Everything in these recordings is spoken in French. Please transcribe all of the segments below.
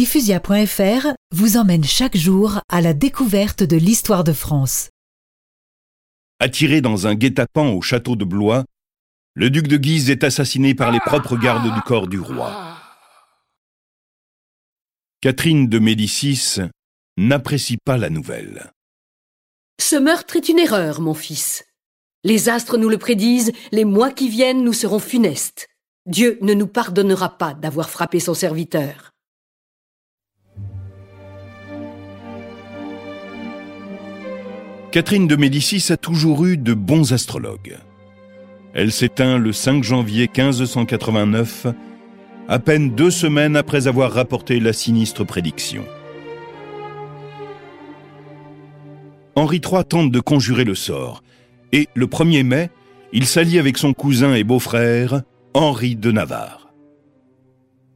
Diffusia.fr vous emmène chaque jour à la découverte de l'histoire de France. Attiré dans un guet-apens au château de Blois, le duc de Guise est assassiné par les propres gardes du corps du roi. Catherine de Médicis n'apprécie pas la nouvelle. Ce meurtre est une erreur, mon fils. Les astres nous le prédisent, les mois qui viennent nous seront funestes. Dieu ne nous pardonnera pas d'avoir frappé son serviteur. Catherine de Médicis a toujours eu de bons astrologues. Elle s'éteint le 5 janvier 1589, à peine deux semaines après avoir rapporté la sinistre prédiction. Henri III tente de conjurer le sort, et le 1er mai, il s'allie avec son cousin et beau-frère, Henri de Navarre.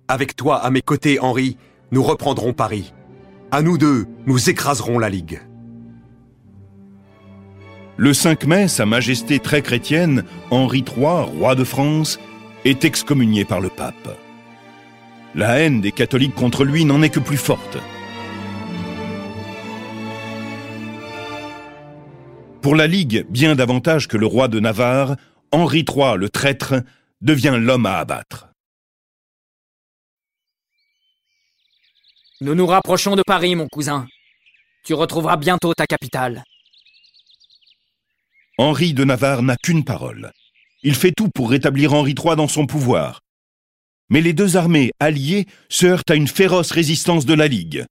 Avec toi à mes côtés, Henri, nous reprendrons Paris. À nous deux, nous écraserons la Ligue. Le 5 mai, Sa Majesté très chrétienne, Henri III, roi de France, est excommunié par le pape. La haine des catholiques contre lui n'en est que plus forte. Pour la Ligue, bien davantage que le roi de Navarre, Henri III, le traître, devient l'homme à abattre. Nous nous rapprochons de Paris, mon cousin. Tu retrouveras bientôt ta capitale. Henri de Navarre n'a qu'une parole. Il fait tout pour rétablir Henri III dans son pouvoir. Mais les deux armées alliées se heurtent à une féroce résistance de la Ligue.